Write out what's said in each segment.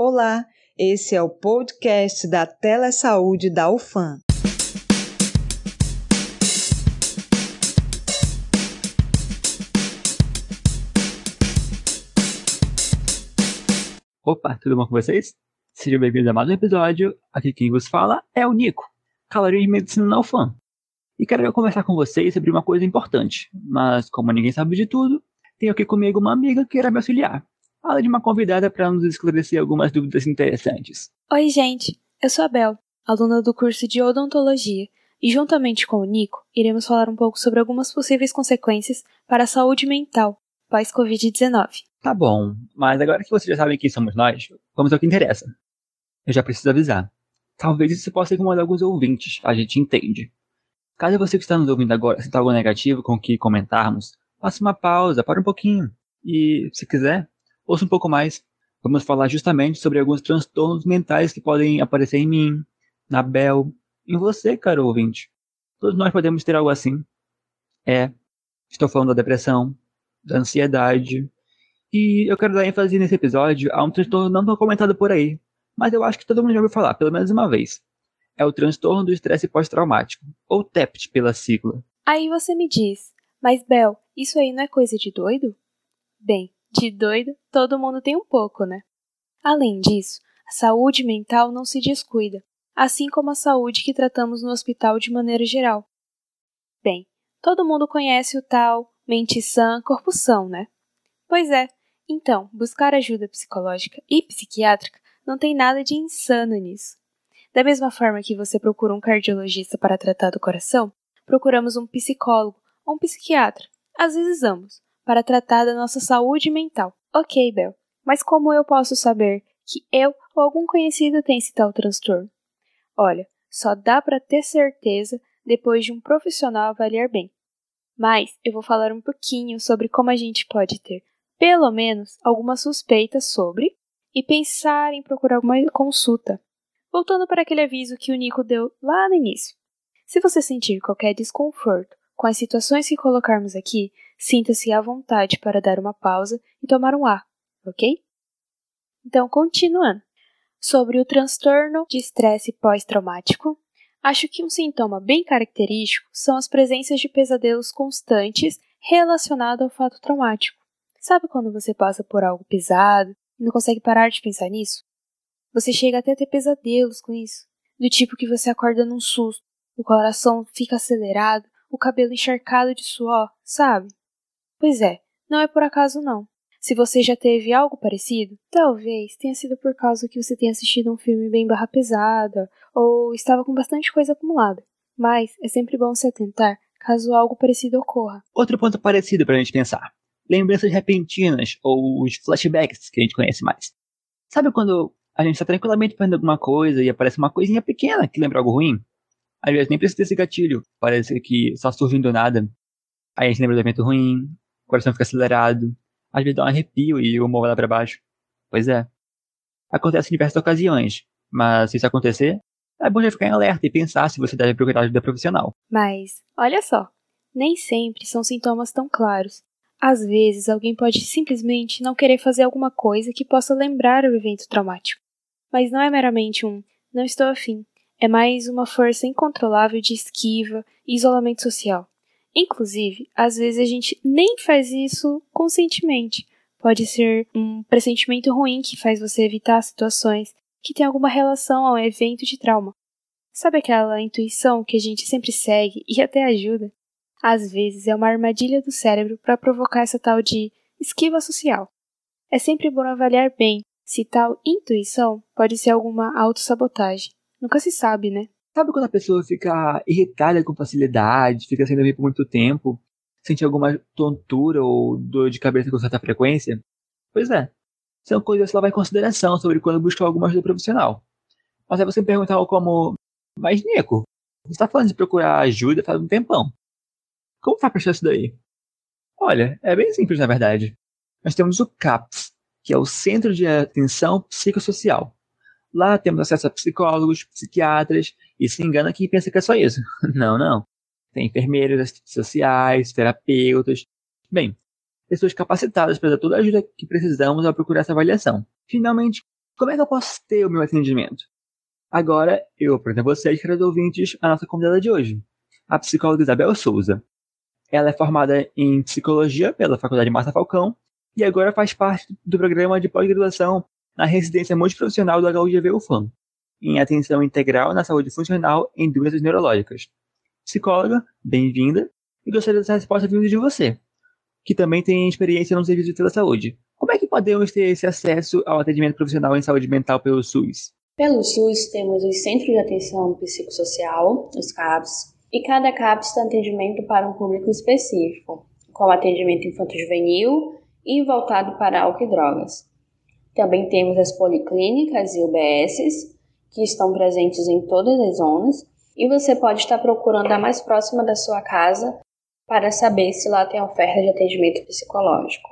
Olá, esse é o podcast da Telesaúde da UFAM. Opa, tudo bom com vocês? Sejam bem-vindos a mais um episódio. Aqui quem vos fala é o Nico, caloria de medicina na UFAM. E quero conversar com vocês sobre uma coisa importante, mas como ninguém sabe de tudo, tenho aqui comigo uma amiga que irá me auxiliar além de uma convidada para nos esclarecer algumas dúvidas interessantes. Oi, gente. Eu sou a Bel, aluna do curso de odontologia, e juntamente com o Nico, iremos falar um pouco sobre algumas possíveis consequências para a saúde mental pós-Covid-19. Tá bom, mas agora que vocês já sabem quem somos nós, vamos ao que interessa. Eu já preciso avisar. Talvez isso possa incomodar alguns ouvintes, a gente entende. Caso você que está nos ouvindo agora sinta algo negativo com o que comentarmos, faça uma pausa, para um pouquinho. E, se quiser, Ouça um pouco mais. Vamos falar justamente sobre alguns transtornos mentais que podem aparecer em mim, na Bel, em você, caro ouvinte. Todos nós podemos ter algo assim. É, estou falando da depressão, da ansiedade. E eu quero dar ênfase nesse episódio a um transtorno não tão comentado por aí, mas eu acho que todo mundo já ouviu falar, pelo menos uma vez. É o transtorno do estresse pós-traumático, ou TEPT pela sigla. Aí você me diz, mas Bel, isso aí não é coisa de doido? Bem, de doido, todo mundo tem um pouco, né? Além disso, a saúde mental não se descuida, assim como a saúde que tratamos no hospital de maneira geral. Bem, todo mundo conhece o tal mente sã, corpo são, né? Pois é, então, buscar ajuda psicológica e psiquiátrica não tem nada de insano nisso. Da mesma forma que você procura um cardiologista para tratar do coração, procuramos um psicólogo ou um psiquiatra, às vezes ambos, para tratar da nossa saúde mental. Ok, Bel, mas como eu posso saber que eu ou algum conhecido tem esse tal transtorno? Olha, só dá para ter certeza depois de um profissional avaliar bem. Mas eu vou falar um pouquinho sobre como a gente pode ter, pelo menos, alguma suspeita sobre e pensar em procurar uma consulta. Voltando para aquele aviso que o Nico deu lá no início. Se você sentir qualquer desconforto com as situações que colocarmos aqui, sinta-se à vontade para dar uma pausa e tomar um ar, ok? Então, continuando. Sobre o transtorno de estresse pós-traumático, acho que um sintoma bem característico são as presenças de pesadelos constantes relacionados ao fato traumático. Sabe quando você passa por algo pesado e não consegue parar de pensar nisso? Você chega até a ter pesadelos com isso, do tipo que você acorda num susto, o coração fica acelerado, o cabelo encharcado de suor, sabe? Pois é, não é por acaso não. Se você já teve algo parecido, talvez tenha sido por causa que você tenha assistido um filme bem barra pesada ou estava com bastante coisa acumulada. Mas é sempre bom se atentar caso algo parecido ocorra. Outro ponto parecido para a gente pensar: lembranças repentinas ou os flashbacks que a gente conhece mais. Sabe quando a gente está tranquilamente fazendo alguma coisa e aparece uma coisinha pequena que lembra algo ruim? Às vezes nem precisa desse gatilho, parece que só surgindo do nada. Aí a gente lembra do evento ruim, o coração fica acelerado, às vezes dá um arrepio e o humor vai lá pra baixo. Pois é. Acontece em diversas ocasiões, mas se isso acontecer, é bom já ficar em alerta e pensar se você deve procurar ajuda profissional. Mas, olha só, nem sempre são sintomas tão claros. Às vezes, alguém pode simplesmente não querer fazer alguma coisa que possa lembrar o evento traumático. Mas não é meramente um não estou afim. É mais uma força incontrolável de esquiva e isolamento social. Inclusive, às vezes a gente nem faz isso conscientemente. Pode ser um pressentimento ruim que faz você evitar situações que têm alguma relação ao evento de trauma. Sabe aquela intuição que a gente sempre segue e até ajuda? Às vezes é uma armadilha do cérebro para provocar essa tal de esquiva social. É sempre bom avaliar bem se tal intuição pode ser alguma autossabotagem. Nunca se sabe, né? Sabe quando a pessoa fica irritada com facilidade, fica sem dormir por muito tempo, sente alguma tontura ou dor de cabeça com certa frequência? Pois é. São coisas que ela vai em consideração sobre quando buscar alguma ajuda profissional. Mas aí você me pergunta algo como: Mas, Nico, você está falando de procurar ajuda faz um tempão. Como faz pra achar isso daí? Olha, é bem simples na verdade. Nós temos o CAPS, que é o Centro de Atenção Psicossocial. Lá temos acesso a psicólogos, psiquiatras, e se engana quem pensa que é só isso. Não, não. Tem enfermeiros, assistentes sociais, terapeutas. Bem, pessoas capacitadas para dar toda a ajuda que precisamos ao procurar essa avaliação. Finalmente, Como é que eu posso ter o meu atendimento? Agora, eu apresento a vocês, caros ouvintes, a nossa convidada de hoje, a psicóloga Isabel Souza. Ela é formada em psicologia pela Faculdade Massa Falcão e agora faz parte do programa de pós-graduação na residência multiprofissional do HUGV UFAM, em atenção integral na saúde funcional em doenças neurológicas. Psicóloga, bem-vinda, e gostaria dessa resposta vinda de você, que também tem experiência no serviço de telesaúde. Como é que podemos ter esse acesso ao atendimento profissional em saúde mental pelo SUS? Pelo SUS, temos os Centros de Atenção Psicossocial, os CAPS, e cada CAPS tem atendimento para um público específico, como atendimento infanto-juvenil e voltado para álcool e drogas. Também temos as policlínicas e UBSs, que estão presentes em todas as zonas, e você pode estar procurando a mais próxima da sua casa para saber se lá tem oferta de atendimento psicológico.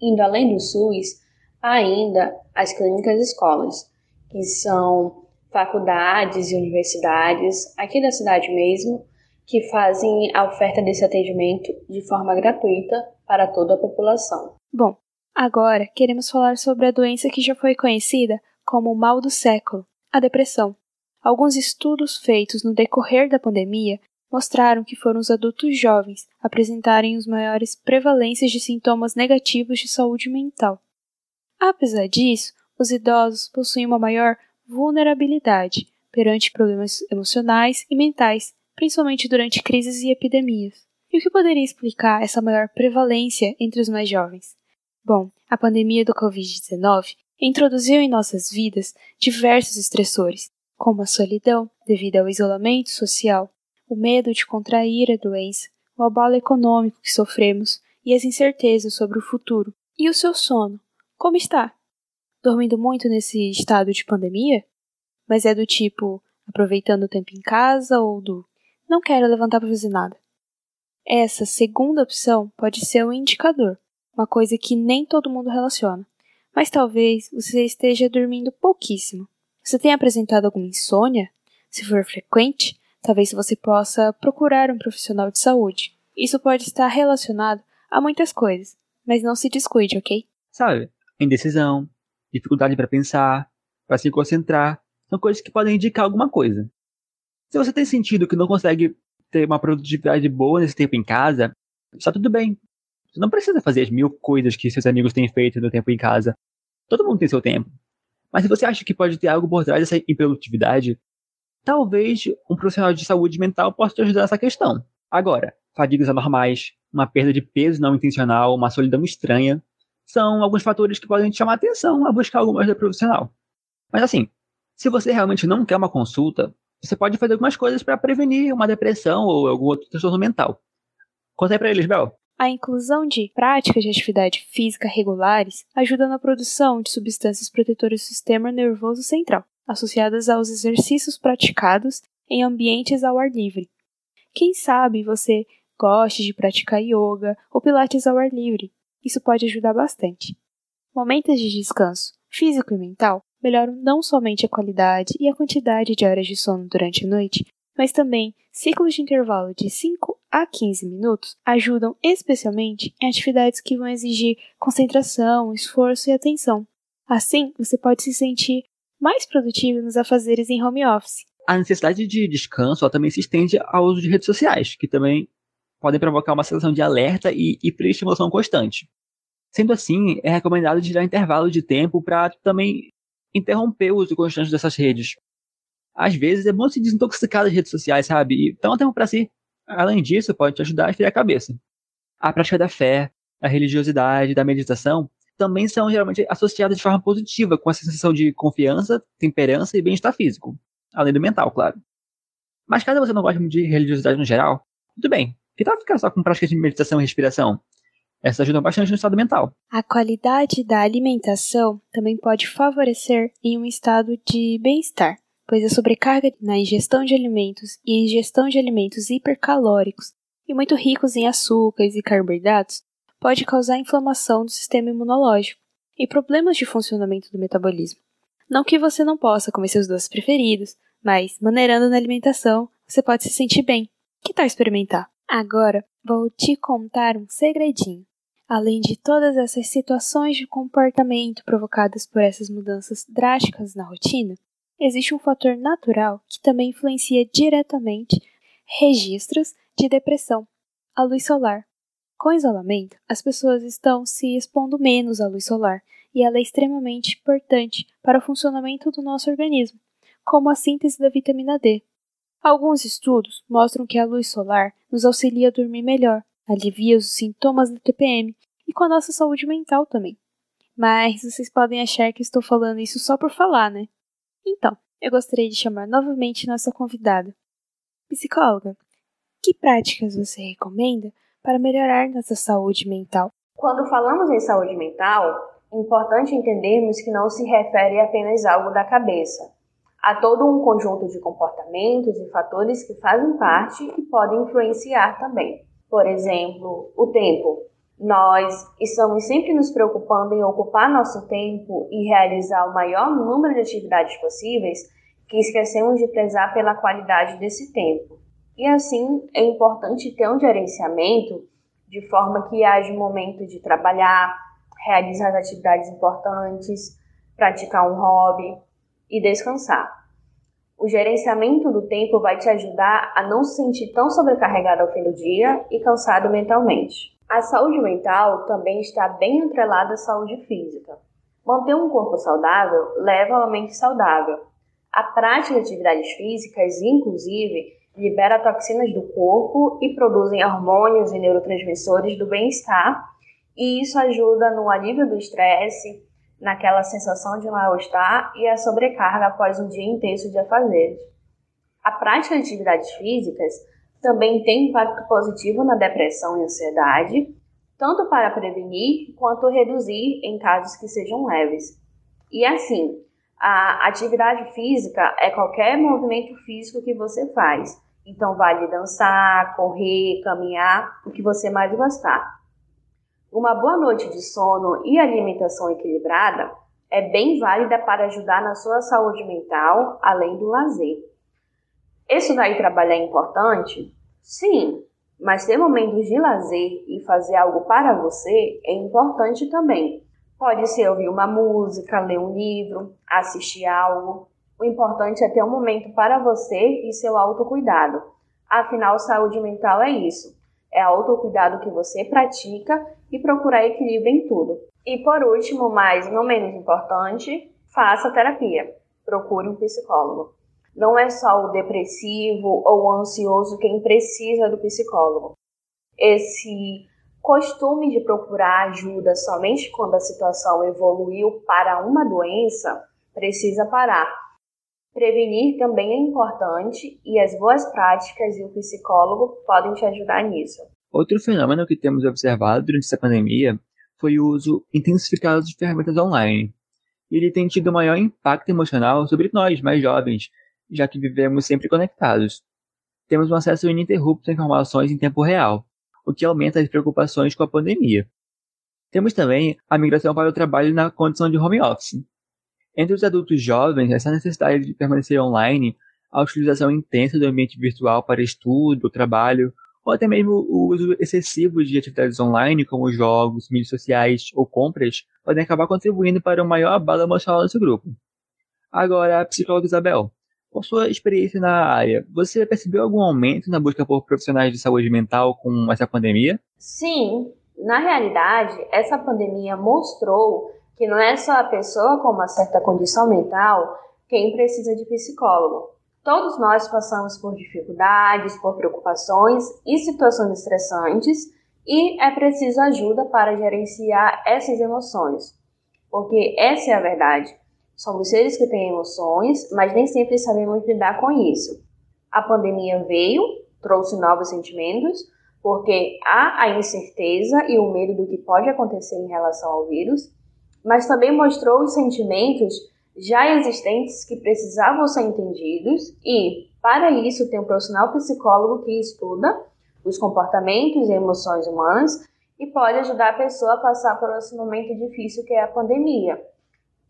Indo além do SUS, há ainda as clínicas escolas, que são faculdades e universidades aqui da cidade mesmo, que fazem a oferta desse atendimento de forma gratuita para toda a população. Bom, agora queremos falar sobre a doença que já foi conhecida como o mal do século, a depressão. Alguns estudos feitos no decorrer da pandemia mostraram que foram os adultos jovens apresentarem os maiores prevalências de sintomas negativos de saúde mental. Apesar disso, os idosos possuem uma maior vulnerabilidade perante problemas emocionais e mentais, principalmente durante crises e epidemias. E o que poderia explicar essa maior prevalência entre os mais jovens? Bom, a pandemia do Covid-19 introduziu em nossas vidas diversos estressores, como a solidão, devido ao isolamento social, o medo de contrair a doença, o abalo econômico que sofremos e as incertezas sobre o futuro. E o seu sono? Como está? Dormindo muito nesse estado de pandemia? Mas é do tipo aproveitando o tempo em casa ou do não quero levantar para fazer nada? Essa segunda opção pode ser um indicador, uma coisa que nem todo mundo relaciona. Mas talvez você esteja dormindo pouquíssimo. Você tem apresentado alguma insônia? Se for frequente, talvez você possa procurar um profissional de saúde. Isso pode estar relacionado a muitas coisas, mas não se descuide, ok? Sabe, indecisão, dificuldade para pensar, para se concentrar, são coisas que podem indicar alguma coisa. Se você tem sentido que não consegue ter uma produtividade boa nesse tempo em casa, está tudo bem. Você não precisa fazer as mil coisas que seus amigos têm feito no tempo em casa. Todo mundo tem seu tempo. Mas se você acha que pode ter algo por trás dessa improdutividade, talvez um profissional de saúde mental possa te ajudar nessa questão. Agora, fadigas anormais, uma perda de peso não intencional, uma solidão estranha, são alguns fatores que podem te chamar a atenção a buscar alguma ajuda profissional. Mas assim, se você realmente não quer uma consulta, você pode fazer algumas coisas para prevenir uma depressão ou algum outro transtorno mental. Conta aí pra eles, Bel. A inclusão de práticas de atividade física regulares ajuda na produção de substâncias protetoras do sistema nervoso central, associadas aos exercícios praticados em ambientes ao ar livre. Quem sabe você goste de praticar yoga ou pilates ao ar livre. Isso pode ajudar bastante. Momentos de descanso físico e mental melhoram não somente a qualidade e a quantidade de horas de sono durante a noite, mas também ciclos de intervalo de 5 a 15 minutos ajudam especialmente em atividades que vão exigir concentração, esforço e atenção. Assim, você pode se sentir mais produtivo nos afazeres em home office. A necessidade de descanso também se estende ao uso de redes sociais, que também podem provocar uma sensação de alerta e hiperestimulação constante. Sendo assim, é recomendado tirar intervalo de tempo para também interromper o uso constante dessas redes. Às vezes é bom se desintoxicar das redes sociais, sabe? E dar um tempo para si. Além disso, pode te ajudar a esfriar a cabeça. A prática da fé, a religiosidade, da meditação também são geralmente associadas de forma positiva com a sensação de confiança, temperança e bem-estar físico, além do mental, claro. Mas caso você não goste de religiosidade no geral, tudo bem. Que tal ficar só com práticas de meditação e respiração? Essas ajudam bastante no estado mental. A qualidade da alimentação também pode favorecer em um estado de bem-estar, pois a sobrecarga na ingestão de alimentos e a ingestão de alimentos hipercalóricos e muito ricos em açúcares e carboidratos pode causar inflamação do sistema imunológico e problemas de funcionamento do metabolismo. Não que você não possa comer seus doces preferidos, mas maneirando na alimentação, você pode se sentir bem. Que tal experimentar? Agora, vou te contar um segredinho. Além de todas essas situações de comportamento provocadas por essas mudanças drásticas na rotina, existe um fator natural que também influencia diretamente registros de depressão, a luz solar. Com isolamento, as pessoas estão se expondo menos à luz solar e ela é extremamente importante para o funcionamento do nosso organismo, como a síntese da vitamina D. Alguns estudos mostram que a luz solar nos auxilia a dormir melhor, alivia os sintomas da TPM e com a nossa saúde mental também. Mas vocês podem achar que estou falando isso só por falar, né? Então, eu gostaria de chamar novamente nossa convidada. Psicóloga, que práticas você recomenda para melhorar nossa saúde mental? Quando falamos em saúde mental, é importante entendermos que não se refere apenas a algo da cabeça. Há todo um conjunto de comportamentos e fatores que fazem parte e podem influenciar também. Por exemplo, o tempo. Nós estamos sempre nos preocupando em ocupar nosso tempo e realizar o maior número de atividades possíveis que esquecemos de prezar pela qualidade desse tempo. E assim é importante ter um gerenciamento de forma que haja um momento de trabalhar, realizar as atividades importantes, praticar um hobby e descansar. O gerenciamento do tempo vai te ajudar a não se sentir tão sobrecarregado ao fim do dia e cansado mentalmente. A saúde mental também está bem atrelada à saúde física. Manter um corpo saudável leva a uma mente saudável. A prática de atividades físicas, inclusive, libera toxinas do corpo e produzem hormônios e neurotransmissores do bem-estar, e isso ajuda no alívio do estresse, naquela sensação de mal-estar e a sobrecarga após um dia intenso de afazeres. A prática de atividades físicas também tem impacto positivo na depressão e ansiedade, tanto para prevenir quanto reduzir em casos que sejam leves. E assim, a atividade física é qualquer movimento físico que você faz. Então, vale dançar, correr, caminhar, o que você mais gostar. Uma boa noite de sono e alimentação equilibrada é bem válida para ajudar na sua saúde mental, além do lazer. Estudar e trabalhar é importante? Sim, mas ter momentos de lazer e fazer algo para você é importante também. Pode ser ouvir uma música, ler um livro, assistir algo. O importante é ter um momento para você e seu autocuidado. Afinal, saúde mental é isso é autocuidado que você pratica e procurar equilíbrio em tudo. E por último, mas não menos importante, faça terapia. Procure um psicólogo. Não é só o depressivo ou o ansioso quem precisa do psicólogo. Esse costume de procurar ajuda somente quando a situação evoluiu para uma doença precisa parar. Prevenir também é importante e as boas práticas e o psicólogo podem te ajudar nisso. Outro fenômeno que temos observado durante essa pandemia foi o uso intensificado de ferramentas online. Ele tem tido maior impacto emocional sobre nós, mais jovens, já que vivemos sempre conectados. Temos um acesso ininterrupto a informações em tempo real, o que aumenta as preocupações com a pandemia. Temos também a migração para o trabalho na condição de home office, entre os adultos jovens, essa necessidade de permanecer online, a utilização intensa do ambiente virtual para estudo, trabalho, ou até mesmo o uso excessivo de atividades online, como jogos, mídias sociais ou compras, podem acabar contribuindo para um maior abalo emocional nesse grupo. Agora, a psicóloga Isabel, com sua experiência na área, você percebeu algum aumento na busca por profissionais de saúde mental com essa pandemia? Sim, na realidade, essa pandemia mostrou que não é só a pessoa com uma certa condição mental quem precisa de psicólogo. Todos nós passamos por dificuldades, por preocupações e situações estressantes e é preciso ajuda para gerenciar essas emoções. Porque essa é a verdade. Somos seres que têm emoções, mas nem sempre sabemos lidar com isso. A pandemia veio, trouxe novos sentimentos, porque há a incerteza e o medo do que pode acontecer em relação ao vírus, mas também mostrou os sentimentos já existentes que precisavam ser entendidos e, para isso, tem um profissional psicólogo que estuda os comportamentos e emoções humanas e pode ajudar a pessoa a passar por esse momento difícil que é a pandemia.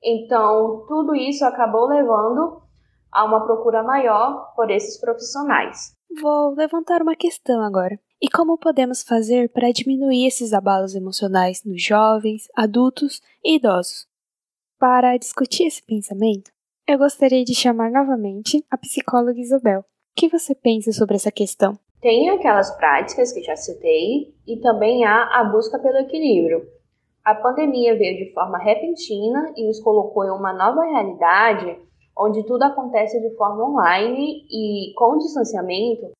Então, tudo isso acabou levando a uma procura maior por esses profissionais. Vou levantar uma questão agora. E como podemos fazer para diminuir esses abalos emocionais nos jovens, adultos e idosos? Para discutir esse pensamento, eu gostaria de chamar novamente a psicóloga Isabel. O que você pensa sobre essa questão? Tem aquelas práticas que já citei e também há a busca pelo equilíbrio. A pandemia veio de forma repentina e nos colocou em uma nova realidade onde tudo acontece de forma online e com distanciamento,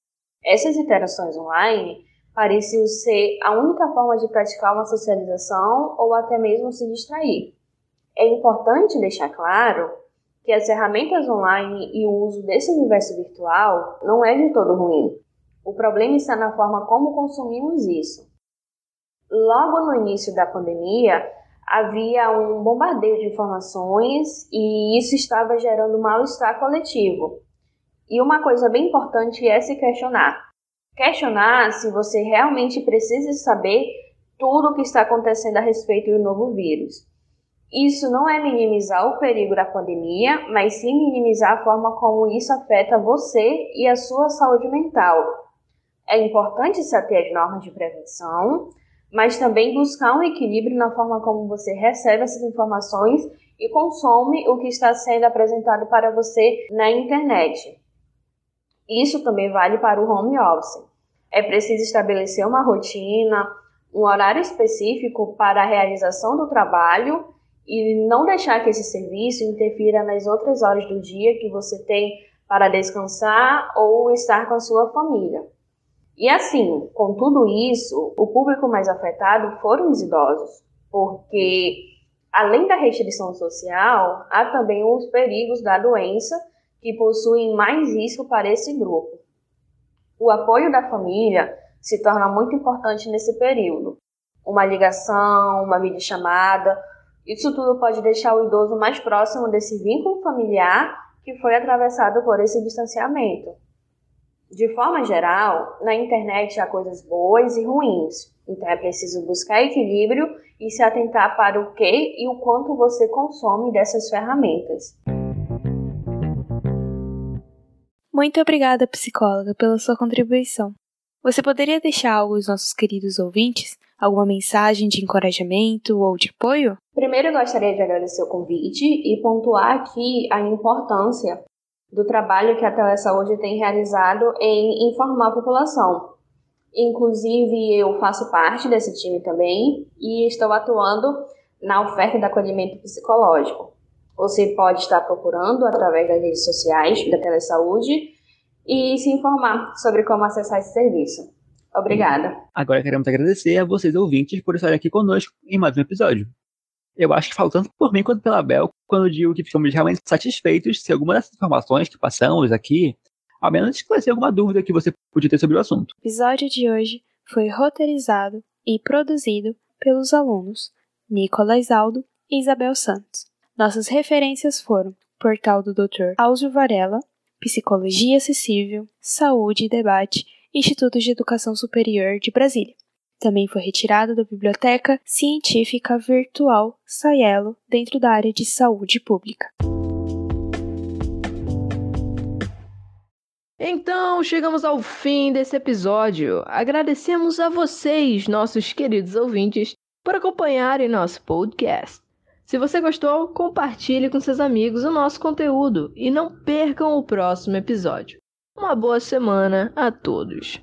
essas interações online pareciam ser a única forma de praticar uma socialização ou até mesmo se distrair. É importante deixar claro que as ferramentas online e o uso desse universo virtual não é de todo ruim. O problema está na forma como consumimos isso. Logo no início da pandemia, havia um bombardeio de informações e isso estava gerando mal-estar coletivo. E uma coisa bem importante é se questionar. Questionar se você realmente precisa saber tudo o que está acontecendo a respeito do novo vírus. Isso não é minimizar o perigo da pandemia, mas sim minimizar a forma como isso afeta você e a sua saúde mental. É importante se ater às normas de prevenção, mas também buscar um equilíbrio na forma como você recebe essas informações e consome o que está sendo apresentado para você na internet. Isso também vale para o home office. É preciso estabelecer uma rotina, um horário específico para a realização do trabalho e não deixar que esse serviço interfira nas outras horas do dia que você tem para descansar ou estar com a sua família. E assim, com tudo isso, o público mais afetado foram os idosos, porque além da restrição social, há também os perigos da doença que possuem mais risco para esse grupo. O apoio da família se torna muito importante nesse período. Uma ligação, uma videochamada, isso tudo pode deixar o idoso mais próximo desse vínculo familiar que foi atravessado por esse distanciamento. De forma geral, na internet há coisas boas e ruins, então é preciso buscar equilíbrio e se atentar para o que e o quanto você consome dessas ferramentas. Muito obrigada, psicóloga, pela sua contribuição. Você poderia deixar algo aos nossos queridos ouvintes? Alguma mensagem de encorajamento ou de apoio? Primeiro, eu gostaria de agradecer o convite e pontuar aqui a importância do trabalho que a Telesaúde tem realizado em informar a população. Inclusive, eu faço parte desse time também e estou atuando na oferta de acolhimento psicológico. Você pode estar procurando através das redes sociais da Telesaúde e se informar sobre como acessar esse serviço. Obrigada. Agora queremos agradecer a vocês ouvintes por estarem aqui conosco em mais um episódio. Eu acho que falo tanto por mim quanto pela Bel quando digo que ficamos realmente satisfeitos se alguma dessas informações que passamos aqui, ao menos esclarecer alguma dúvida que você podia ter sobre o assunto. O episódio de hoje foi roteirizado e produzido pelos alunos Nicolas Aldo e Isabel Santos. Nossas referências foram Portal do Dr. Áuzio Varela, Psicologia Acessível, Saúde e Debate, Instituto de Educação Superior de Brasília. Também foi retirado da Biblioteca Científica Virtual Saiello, dentro da área de saúde pública. Então, chegamos ao fim desse episódio. Agradecemos a vocês, nossos queridos ouvintes, por acompanharem nosso podcast. Se você gostou, compartilhe com seus amigos o nosso conteúdo e não percam o próximo episódio. Uma boa semana a todos!